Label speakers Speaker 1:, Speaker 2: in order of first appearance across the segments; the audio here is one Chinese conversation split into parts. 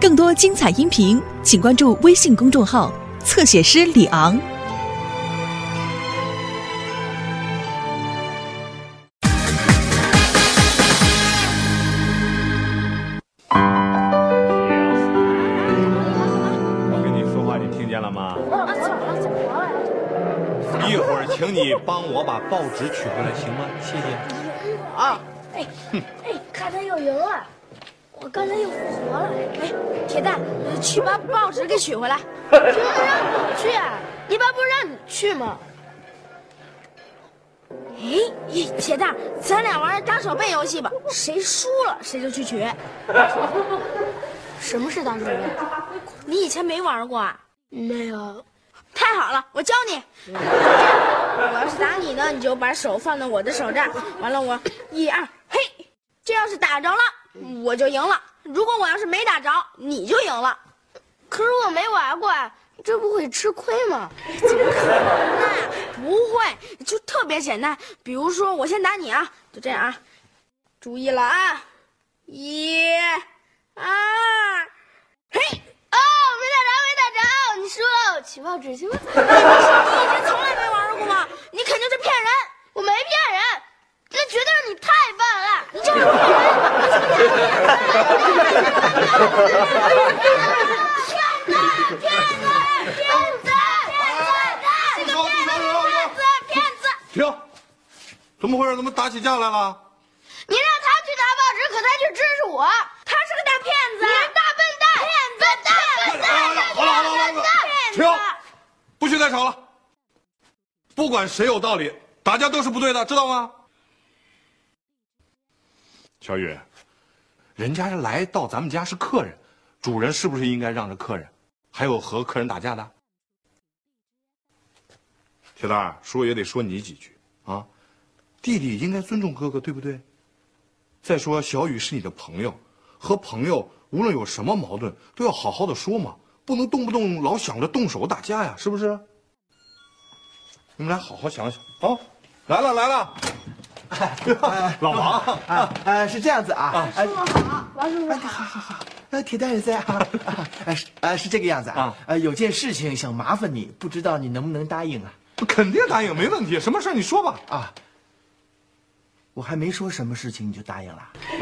Speaker 1: 更多精彩音频，请关注微信公众号“侧写师李昂”。
Speaker 2: 我跟你说话，你听见了吗？一会儿请你帮我把报纸取回来，行吗？谢谢。
Speaker 3: 啊！哎哎，看他又赢了，我刚才又复活了。哎，铁蛋，去把报纸给取回来。这能让我去啊？一般不是让你去吗？哎，铁蛋，咱俩玩打手背游戏吧，谁输了谁就去取。什么是打手背？你以前没玩过啊？没有。太好了，我教你。我要是打你呢，你就把手放到我的手这儿，完了我一二嘿，这要是打着了，我就赢了。如果我要是没打着，你就赢了。可是我没玩过啊，这不会吃亏吗？怎么可能呢？不会，就特别简单。比如说，我先打你啊，就这样啊。注意了啊，一、二，嘿。哦，没打着，没打着，你输了，起报纸去吧。你以前从来没玩过吗？你肯定是骗人，我没骗人，那绝对是你太笨了，你就是骗人！骗子，骗子，骗子，骗子，骗子，这个骗子，骗子，骗子！
Speaker 2: 停！怎么回事？怎么打起架来了？
Speaker 3: 你让他去拿报纸，可他却支持我，他是个大骗子，你是大笨蛋，骗子，大笨蛋，
Speaker 2: 好了好了好了好了，停！不许再吵了。不管谁有道理，打架都是不对的，知道吗？小雨，人家来到咱们家是客人，主人是不是应该让着客人？还有和客人打架的？铁蛋儿，叔也得说你几句啊！弟弟应该尊重哥哥，对不对？再说小雨是你的朋友，和朋友无论有什么矛盾，都要好好的说嘛，不能动不动老想着动手打架呀，是不是？你们俩好好想想啊！来了来了，老王，
Speaker 4: 啊，呃，是这样子啊，哎，
Speaker 3: 王叔叔
Speaker 4: 好好好，呃，铁蛋也在啊，哎，是这个样子啊
Speaker 2: 啊，
Speaker 4: 呃，有件事情想麻烦你，不知道你能不能答应啊？
Speaker 2: 肯定答应，没问题。什么事儿你说吧。
Speaker 4: 啊，我还没说什么事情你就答应了？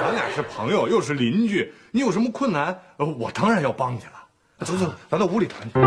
Speaker 2: 咱俩是朋友，又是邻居，你有什么困难，呃我当然要帮你了。走走，咱到屋里谈去。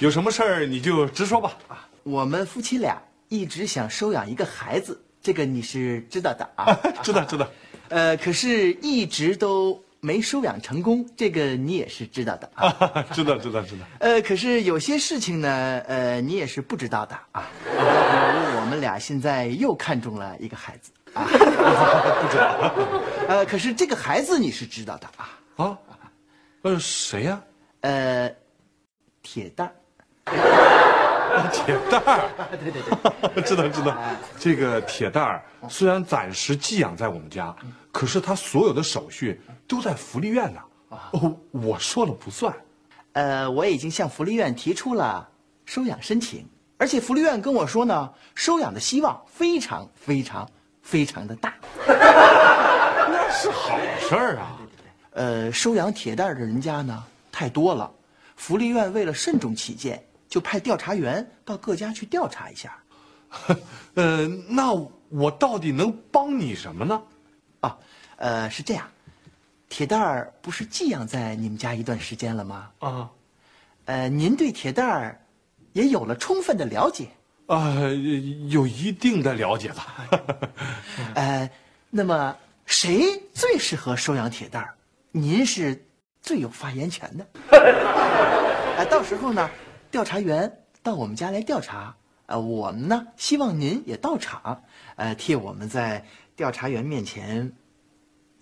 Speaker 2: 有什么事儿你就直说吧。
Speaker 4: 啊我们夫妻俩一直想收养一个孩子，这个你是知道的啊。
Speaker 2: 知道知道。
Speaker 4: 呃，可是一直都没收养成功，这个你也是知道的啊。
Speaker 2: 知道知道知道。
Speaker 4: 呃，可是有些事情呢，呃，你也是不知道的啊。比如我们俩现在又看中了一个孩子啊，不知道。呃，可是这个孩子你是知道的啊。
Speaker 2: 啊，呃，谁呀、
Speaker 4: 呃，铁蛋儿。
Speaker 2: 铁蛋儿。
Speaker 4: 对对对。
Speaker 2: 知道知道。这个铁蛋儿虽然暂时寄养在我们家，可是他所有的手续都在福利院呢。哦，我说了不算。
Speaker 4: 呃，我已经向福利院提出了收养申请，而且福利院跟我说呢，收养的希望非常非常非常的大。
Speaker 2: 那是好事儿啊。
Speaker 4: 呃，收养铁蛋儿的人家呢太多了，福利院为了慎重起见，就派调查员到各家去调查一下。
Speaker 2: 呃，那我到底能帮你什么呢？
Speaker 4: 啊，呃，是这样，铁蛋儿不是寄养在你们家一段时间了吗？
Speaker 2: 啊，
Speaker 4: 呃，您对铁蛋儿也有了充分的了解。
Speaker 2: 啊，有一定的了解吧。
Speaker 4: 呃，那么谁最适合收养铁蛋儿？您是最有发言权的。呃，到时候呢，调查员到我们家来调查，呃，我们呢希望您也到场，呃，替我们在调查员面前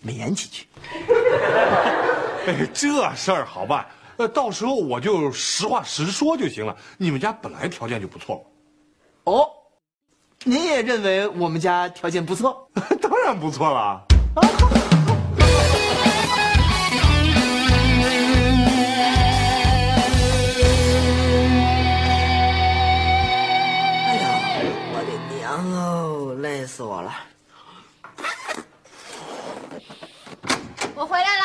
Speaker 4: 美言几句。
Speaker 2: 哎，这事儿好办。呃，到时候我就实话实说就行了。你们家本来条件就不错
Speaker 4: 哦，您也认为我们家条件不错？
Speaker 2: 当然不错了。
Speaker 5: 哎累死我了！
Speaker 3: 我回来了。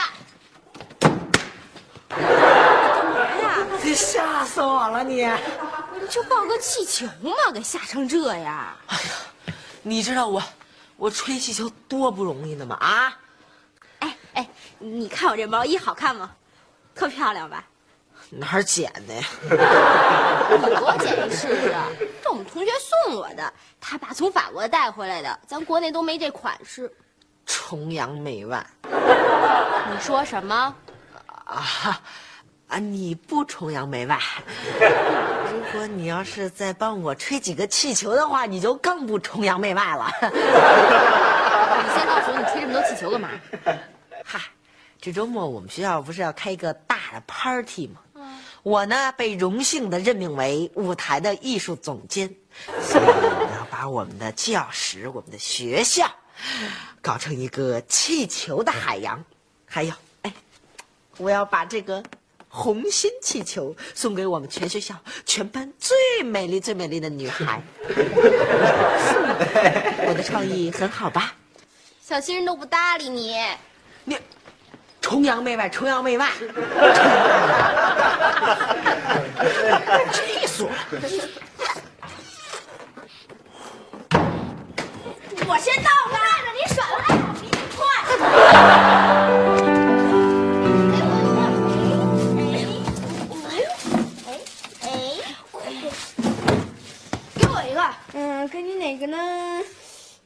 Speaker 3: 干嘛呀？
Speaker 5: 你吓死我了！你，
Speaker 3: 你就抱个气球嘛，给吓成这样。
Speaker 5: 哎呀，你知道我，我吹气球多不容易呢吗？啊？
Speaker 3: 哎哎，你看我这毛衣好看吗？特漂亮吧？
Speaker 5: 哪儿捡的呀？
Speaker 3: 你给我捡一试试。这我们同学送我的，他爸从法国带回来的，咱国内都没这款式。
Speaker 5: 崇洋媚外。
Speaker 3: 你说什么？
Speaker 5: 啊啊！你不崇洋媚外。如果你要是再帮我吹几个气球的话，你就更不崇洋媚外了。
Speaker 3: 你先告诉我，你吹这么多气球干嘛？
Speaker 5: 嗨，这周末我们学校不是要开一个大的 party 吗？我呢被荣幸的任命为舞台的艺术总监，所以我要把我们的教室、我们的学校搞成一个气球的海洋。还有，哎，我要把这个红心气球送给我们全学校全班最美丽、最美丽的女孩。我的创意很好吧？
Speaker 3: 小新人都不搭理你。
Speaker 5: 你。崇洋媚外，崇洋媚外，气死我了！
Speaker 3: 我先到吧，你甩了，比你快。哎哎给我一个，嗯，给你哪个呢？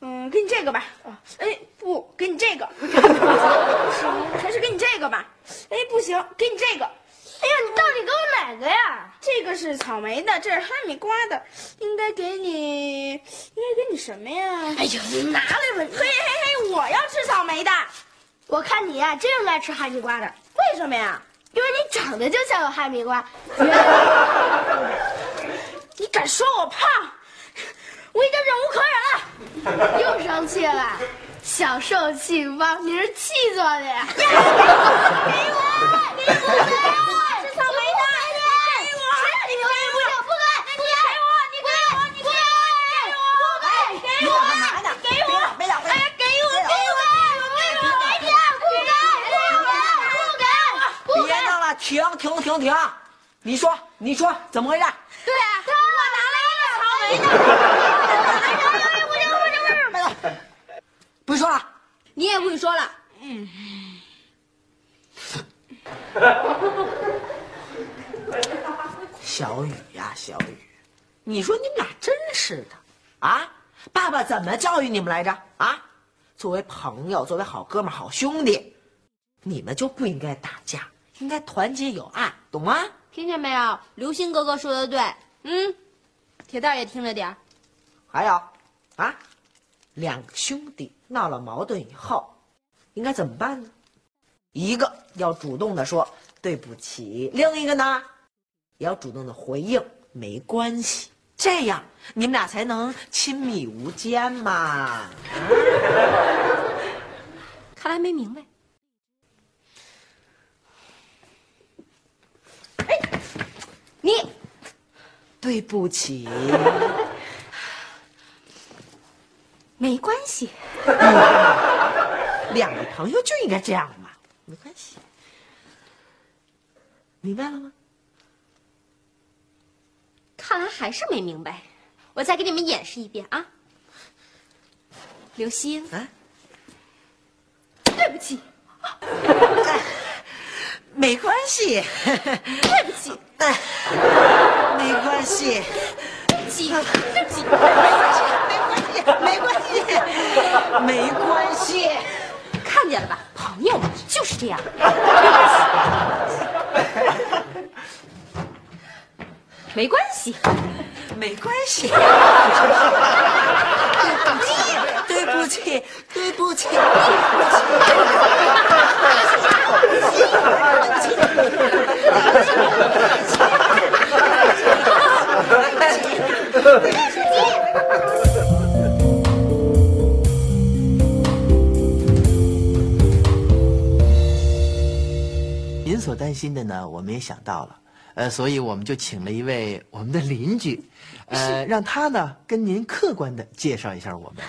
Speaker 3: 嗯，给你这个吧。哎，不，给你这个。个吧。哎，不行，给你这个。哎呀，你到底给我哪个呀？这个是草莓的，这是哈密瓜的，应该给你，应该给你什么呀？哎呀，你拿来吧。嘿嘿嘿，我要吃草莓的。我看你呀，真应该吃哈密瓜的。为什么呀？因为你长得就像个哈密瓜。你敢说我胖？我已经忍无可忍了，
Speaker 6: 又生气了，小受气包，你是气做的呀？
Speaker 3: 给我，给我，给我，是草莓的，给我，你给我，不给，不给我，你给我，你给我，给我，给我，干嘛呢？给我，
Speaker 5: 别打，别打，
Speaker 3: 哎，给我，给我，给我，给你，不给，不给，不给，
Speaker 5: 别闹了，停停停停！你说，你说，怎么回事？
Speaker 3: 对啊，我拿了一个草莓的。
Speaker 5: 不许说了，
Speaker 3: 你也不许说了。嗯。
Speaker 5: 小雨呀，小雨，你说你们俩真是的啊！爸爸怎么教育你们来着？啊，作为朋友，作为好哥们、好兄弟，你们就不应该打架，应该团结友爱，懂吗？
Speaker 3: 听见没有？刘星哥哥说的对。嗯，铁蛋也听着点
Speaker 5: 还有，啊，两个兄弟闹了矛盾以后，应该怎么办呢？一个要主动的说对不起，另一个呢，也要主动的回应没关系，这样你们俩才能亲密无间嘛。
Speaker 3: 看来没明白。你
Speaker 5: 对不起，
Speaker 3: 没关系。
Speaker 5: 两个朋友就应该这样嘛，没关系，明白了吗？
Speaker 3: 看来还是没明白，我再给你们演示一遍啊。刘星，
Speaker 5: 啊，
Speaker 3: 对不起，
Speaker 5: 没关系，
Speaker 3: 对不起，
Speaker 5: 哎，没关系，
Speaker 3: 对不起，对不起，
Speaker 5: 没关系，没关系。
Speaker 3: 没关系看见了吧？朋友就是这样。没关系，
Speaker 5: 没关系。对不起，对不起，对不起。
Speaker 4: 您所担心的呢，我们也想到了，呃，所以我们就请了一位我们的邻居，呃，让他呢跟您客观的介绍一下我们。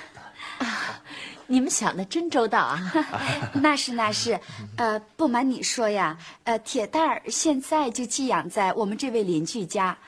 Speaker 7: 啊 你们想的真周到啊！
Speaker 6: 那是那是，呃，不瞒你说呀，呃，铁蛋儿现在就寄养在我们这位邻居家，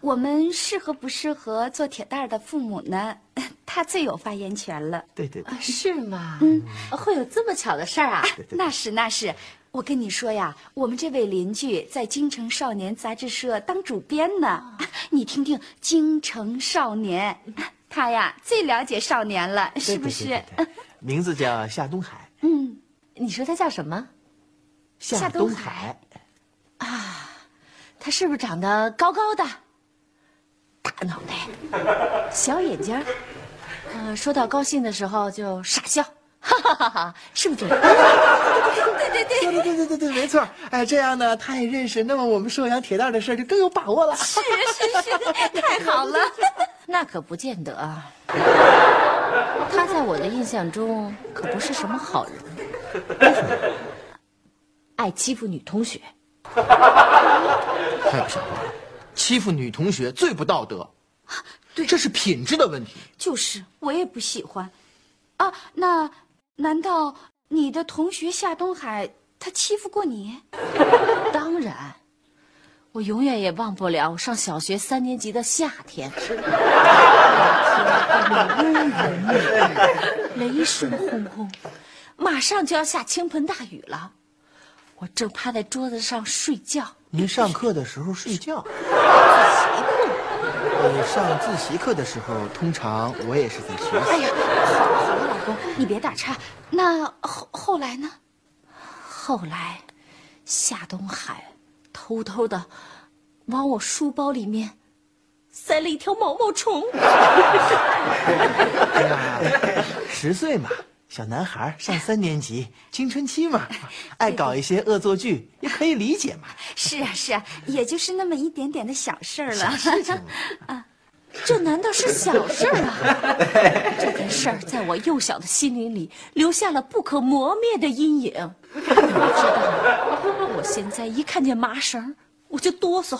Speaker 6: 我们适合不适合做铁蛋儿的父母呢？他最有发言权了。
Speaker 4: 对对对，
Speaker 7: 是吗？嗯，会有这么巧的事儿啊？
Speaker 6: 那是那是，我跟你说呀，我们这位邻居在《京城少年》杂志社当主编呢。你听听，《京城少年》，他呀最了解少年了，是不是？
Speaker 4: 名字叫夏东海。
Speaker 7: 嗯，你说他叫什么？
Speaker 4: 夏东海。
Speaker 7: 啊，他是不是长得高高的，大脑袋，小眼睛？嗯，说到高兴的时候就傻笑，哈哈哈哈，是不是？对
Speaker 6: 对对，
Speaker 4: 对对对对对，没错。哎，这样呢，他也认识，那么我们寿阳铁蛋的事就更有把握了。
Speaker 6: 是是是，太好了。
Speaker 7: 那可不见得啊。他在我的印象中可不是什么好人，爱欺负女同学。
Speaker 4: 太不像话了，欺负女同学最不道德。
Speaker 6: 对，
Speaker 4: 这是品质的问题。
Speaker 6: 就是我也不喜欢，啊，那难道你的同学夏东海他欺负过你？
Speaker 7: 当然，我永远也忘不了我上小学三年级的夏天，雷声轰轰，马上就要下倾盆大雨了，我正趴在桌子上睡觉。
Speaker 4: 您上课的时候睡觉？自习课。你上自习课的时候，通常我也是在学习。
Speaker 6: 公，你别打岔。那后后来呢？
Speaker 7: 后来，夏东海偷偷的往我书包里面塞了一条毛毛虫。
Speaker 4: 哎呀，十岁嘛，小男孩上三年级，青春期嘛，爱搞一些恶作剧，也可以理解嘛。
Speaker 6: 是啊，是啊，也就是那么一点点的小事儿了。
Speaker 4: 小事情
Speaker 7: 啊，这难道是小事儿啊？这儿在我幼小的心灵里留下了不可磨灭的阴影。你知道吗？我现在一看见麻绳，我就哆嗦，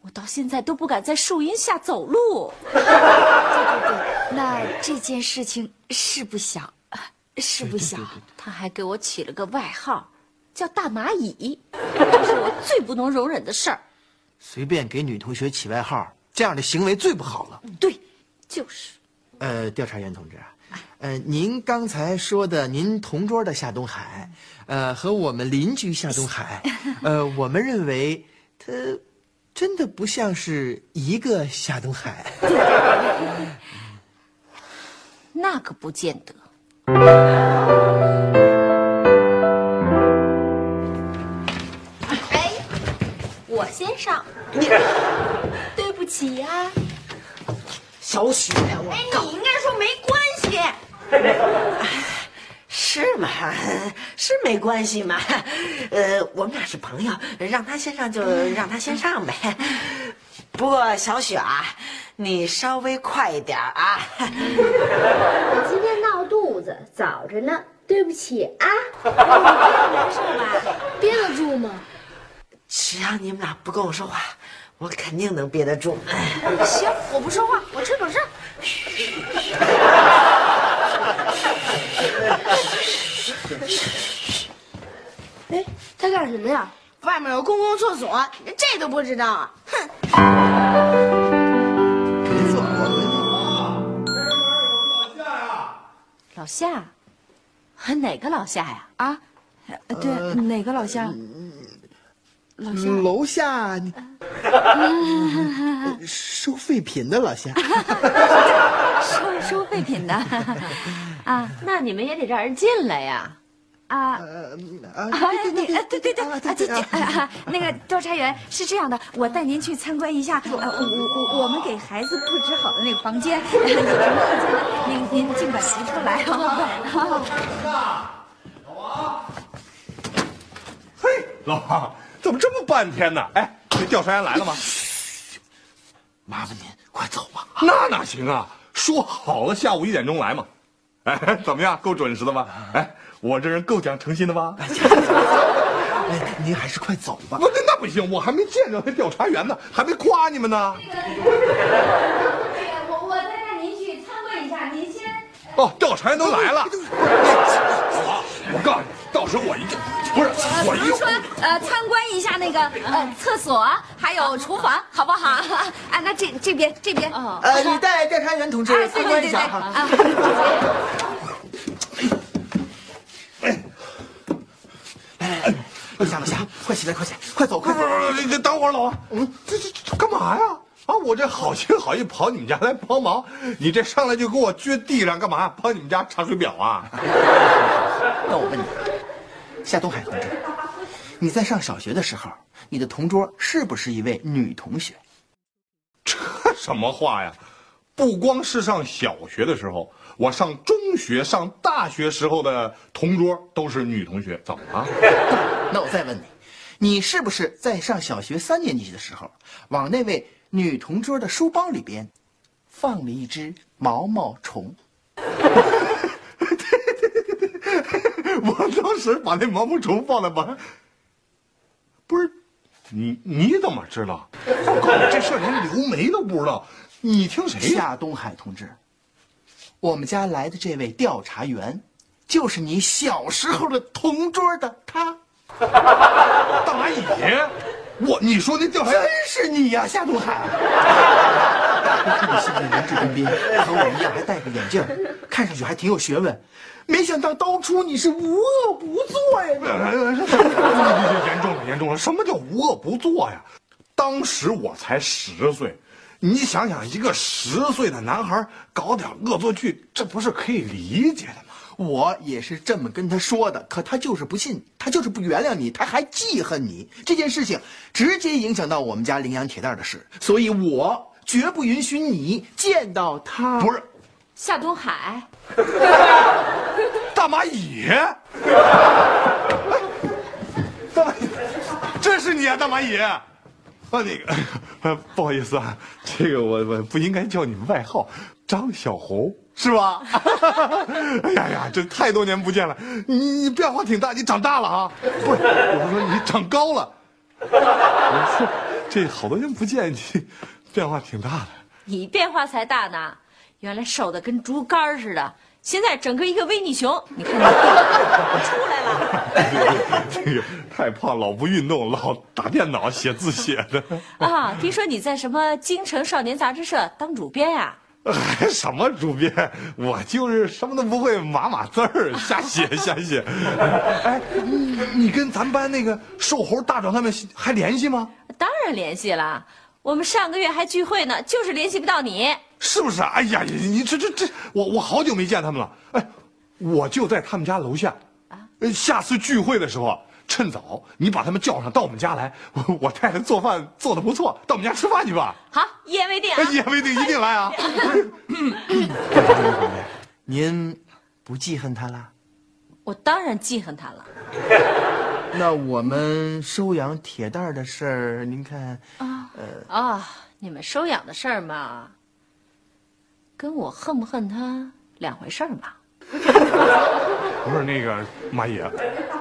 Speaker 7: 我到现在都不敢在树荫下走路。
Speaker 6: 对对对，那这件事情是不小，是不小。
Speaker 7: 他还给我起了个外号，叫大蚂蚁，这是我最不能容忍的事儿。
Speaker 4: 随便给女同学起外号，这样的行为最不好了。
Speaker 7: 对，就是。
Speaker 4: 呃，调查员同志啊，呃，您刚才说的您同桌的夏东海，呃，和我们邻居夏东海，呃，我们认为他真的不像是一个夏东海。
Speaker 7: 那可不见得。
Speaker 3: 哎，我先上。对不起呀、
Speaker 5: 小雪，我
Speaker 3: 哎，你应该说没关系。
Speaker 5: 是吗，是没关系吗，呃，我们俩是朋友，让他先上就让他先上呗。不过小雪啊，你稍微快一点啊。
Speaker 3: 我今天闹肚子，早着呢。对不起啊，难受吧？憋得住吗？
Speaker 5: 只要你们俩不跟我说话，我肯定能憋得住。
Speaker 3: 行，我不说话，我吹口哨。哎，他干什么呀？外面有公共厕所，这都不知道啊？哼！
Speaker 4: 没错，我
Speaker 7: 老夏，哪个老夏呀？
Speaker 6: 啊，呃对，哪个老乡？老
Speaker 4: 楼下你收废品的老夏，
Speaker 6: 收收废品的啊
Speaker 7: 那你们也得让人进来呀。
Speaker 6: 啊。
Speaker 4: 啊，
Speaker 6: 啊，对对对对对，啊，对对，啊，那个调查员是这样的，我带您去参观一下，呃，我我我们给孩子布置好的那个房间，有什么意见呢？您您尽管提出来啊。老王。
Speaker 2: 嘿，老王，怎么这么半天呢？哎，这调查员来了吗？
Speaker 4: 麻烦您快走吧。
Speaker 2: 那哪行啊？说好了下午一点钟来嘛。哎，怎么样？够准时的吧？哎，我这人够讲诚信的吧？
Speaker 4: 哎，您还是快走吧。
Speaker 2: 不，那不行，我还没见着那调查员呢，还没夸你们呢。
Speaker 6: 我我再带您去参观一下，您先
Speaker 2: 哦，调查员都来了。好，我告诉你，到时候我一定不是我一
Speaker 6: 比如说，呃，参观一下那个呃厕所，还有厨房，好不好？啊，那这这边这边，
Speaker 7: 哦
Speaker 4: 呃，你带调查员同志
Speaker 6: 哎，
Speaker 4: 参
Speaker 6: 对对对对，
Speaker 4: 观一下哈。
Speaker 6: 啊，
Speaker 4: 哎，夏老夏，快起来，快起来，快走，
Speaker 2: 不不
Speaker 4: 快走！
Speaker 2: 不，你等会儿，老王，嗯，这这这干嘛呀？啊，我这好心好意跑你们家来帮忙，你这上来就给我撅地上干嘛？帮你们家查水表啊？
Speaker 4: 那我问你，夏东海同志，你在上小学的时候，你的同桌是不是一位女同学？
Speaker 2: 这什么话呀？不光是上小学的时候，我上中学、上大学时候的同桌都是女同学，怎么了？
Speaker 4: 那我再问你，你是不是在上小学三年级的时候，往那位女同桌的书包里边放了一只毛毛虫？
Speaker 2: 我当时把那毛毛虫放在把，不是，你你怎么知道？我告诉你，这事儿连刘梅都不知道，你听谁？
Speaker 4: 夏东海同志，我们家来的这位调查员，就是你小时候的同桌的他。
Speaker 2: 大蚂蚁？我你说那调查员
Speaker 4: 真是你呀、夏东海！我 看你现在文质彬彬，和我一样，还戴个眼镜，看上去还挺有学问。没想到当初你是无恶不作呀这！
Speaker 2: 严重了，严重了！什么叫无恶不作呀？当时我才十岁，你想想，一个十岁的男孩搞点恶作剧，这不是可以理解的吗？
Speaker 4: 我也是这么跟他说的，可他就是不信，他就是不原谅你，他还记恨你。这件事情直接影响到我们家羚羊铁蛋的事，所以我绝不允许你见到他。
Speaker 2: 不是，
Speaker 7: 夏东海，
Speaker 2: 大蚂蚁。大蚂蚁，这是你啊，大蚂蚁。啊，那个，呃，不好意思啊，这个我我不应该叫你外号张小红，是吧？哎呀呀，这太多年不见了，你你变化挺大，你长大了啊？不是，我是说你长高了。我 说这好多年不见，你变化挺大的。
Speaker 7: 你变化才大呢，原来瘦的跟竹竿似的，现在整个一个维尼熊，你看你 出来了
Speaker 2: 这个太胖，老不运动，老打电脑写字写的。
Speaker 7: 啊！听说你在什么京城少年杂志社当主编呀、
Speaker 2: 还什么主编？我就是什么都不会，码码字儿，瞎写瞎写。哎，你你跟咱班那个瘦猴大壮他们还联系吗？
Speaker 7: 当然联系了，我们上个月还聚会呢，就是联系不到你。
Speaker 2: 是不是啊？哎呀，你你这这这，我我好久没见他们了。哎，我就在他们家楼下。呃，下次聚会的时候啊，趁早你把他们叫上到我们家来。我我太太做饭做的不错，到我们家吃饭去吧。
Speaker 7: 好，一言为定！
Speaker 2: 一言为定，一定来啊！
Speaker 4: 您不记恨他了？
Speaker 7: 我当然记恨他了。
Speaker 4: 那我们收养铁蛋儿的事儿，您看，
Speaker 7: 啊、你们收养的事儿嘛，跟我恨不恨他两回事儿嘛。
Speaker 2: 不是那个马爷，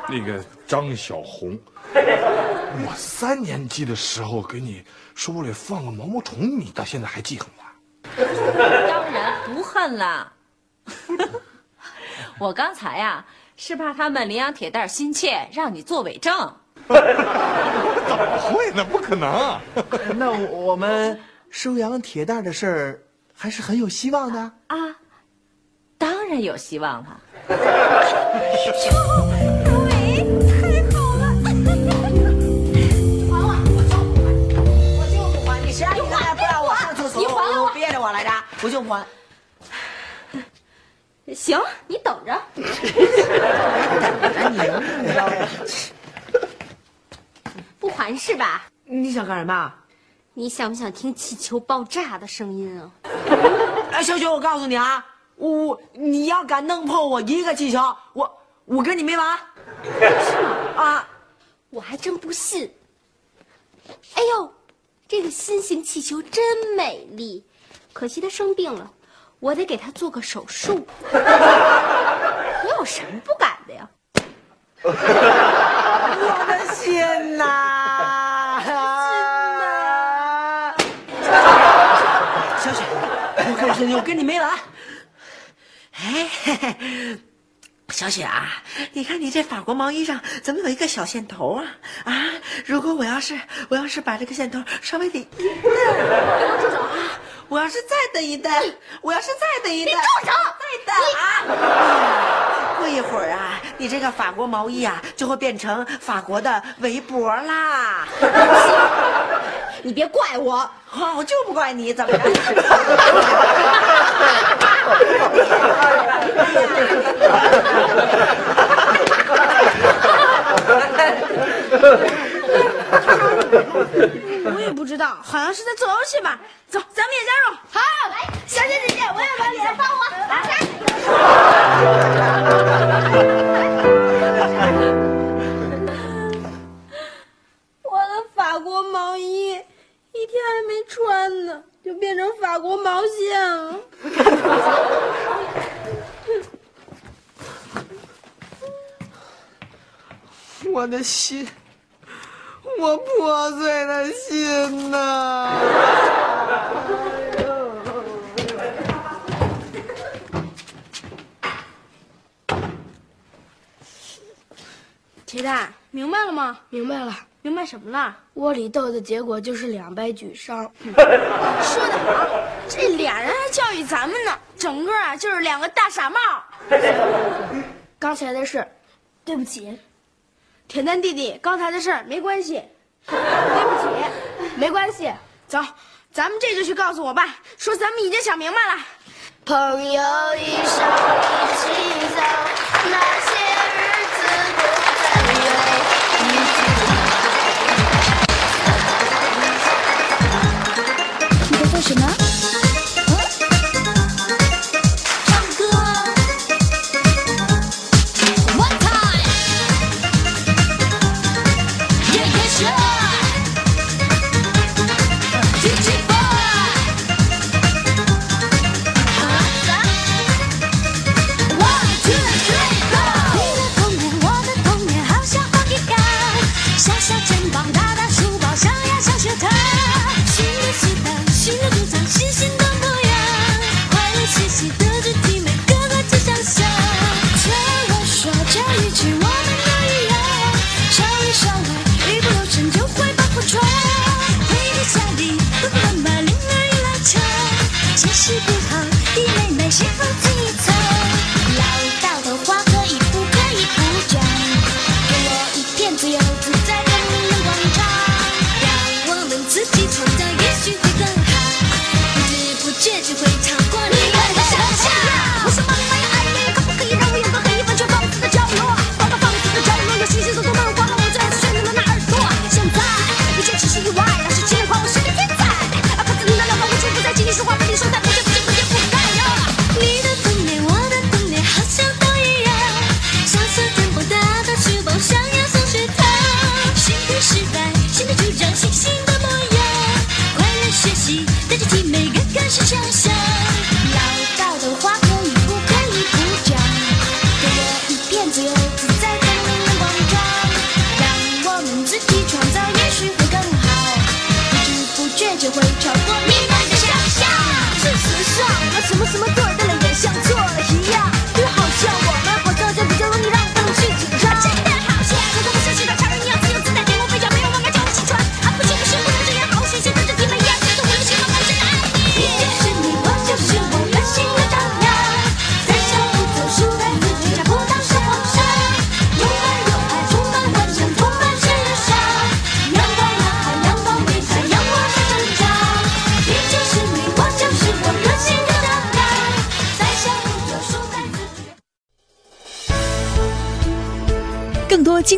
Speaker 2: 那个张小红，我三年级的时候给你书包里放个毛毛虫，你到现在还记恨我？
Speaker 7: 当然不恨啦。我刚才呀、是怕他们领养铁蛋儿心切，让你做伪证。
Speaker 2: 怎么会呢？不可能啊！
Speaker 4: 那我们收养铁蛋儿的事儿还是很有希望的。
Speaker 7: 啊，当然有希望了。
Speaker 5: 我就不还你，谁让你刚才不让我上厕所？
Speaker 7: 你还了我
Speaker 5: 我憋着我来着，我就不还。
Speaker 3: 行，你等着。不还是吧？
Speaker 5: 你想干什么？
Speaker 3: 你想不想听气球爆炸的声音啊？
Speaker 5: 哎，小雪，我告诉你啊，我你要敢弄破我一个气球，我我跟你没完。是吗啊，
Speaker 3: 我还真不信。哎呦，这个新型气球真美丽，可惜它生病了，我得给它做个手术。你有什么不敢的呀？
Speaker 5: 我的心呐！小雪，我告诉你，我跟你没完。哎，嘿嘿小雪啊，你看你这法国毛衣上怎么有一个小线头啊？啊，如果我要是我要是把这个线头稍微的一蹬啊，我要是再蹬一蹬，我要是再蹬一蹬，你
Speaker 3: 住手！
Speaker 5: 再蹬啊！过一会儿啊，你这个法国毛衣啊就会变成法国的围脖啦。
Speaker 3: 你别怪我，
Speaker 5: 啊，我就不怪你，怎么着？
Speaker 3: 我也不知道，好像是在做游戏吧。走，咱们也加入。好，来，小姐姐姐，我也把脸帮我。我的法国毛衣一天还没穿呢，就变成法国毛线了。
Speaker 4: 我的心，我破碎的心呐！
Speaker 3: 铁蛋，明白了吗？
Speaker 8: 明白了，
Speaker 3: 明白什么了？
Speaker 8: 窝里斗的结果就是两败俱伤。
Speaker 3: 说的好，这俩人还教育咱们呢，整个啊就是两个大傻帽。
Speaker 8: 刚才的事，对不起，
Speaker 3: 铁蛋弟弟，刚才的事没关系，
Speaker 8: 对不起，没关系。
Speaker 3: 走，咱们这就去告诉我爸，说咱们已经想明白了。
Speaker 8: 朋友一生一起走，那
Speaker 6: 知不觉就会唱。什么什么对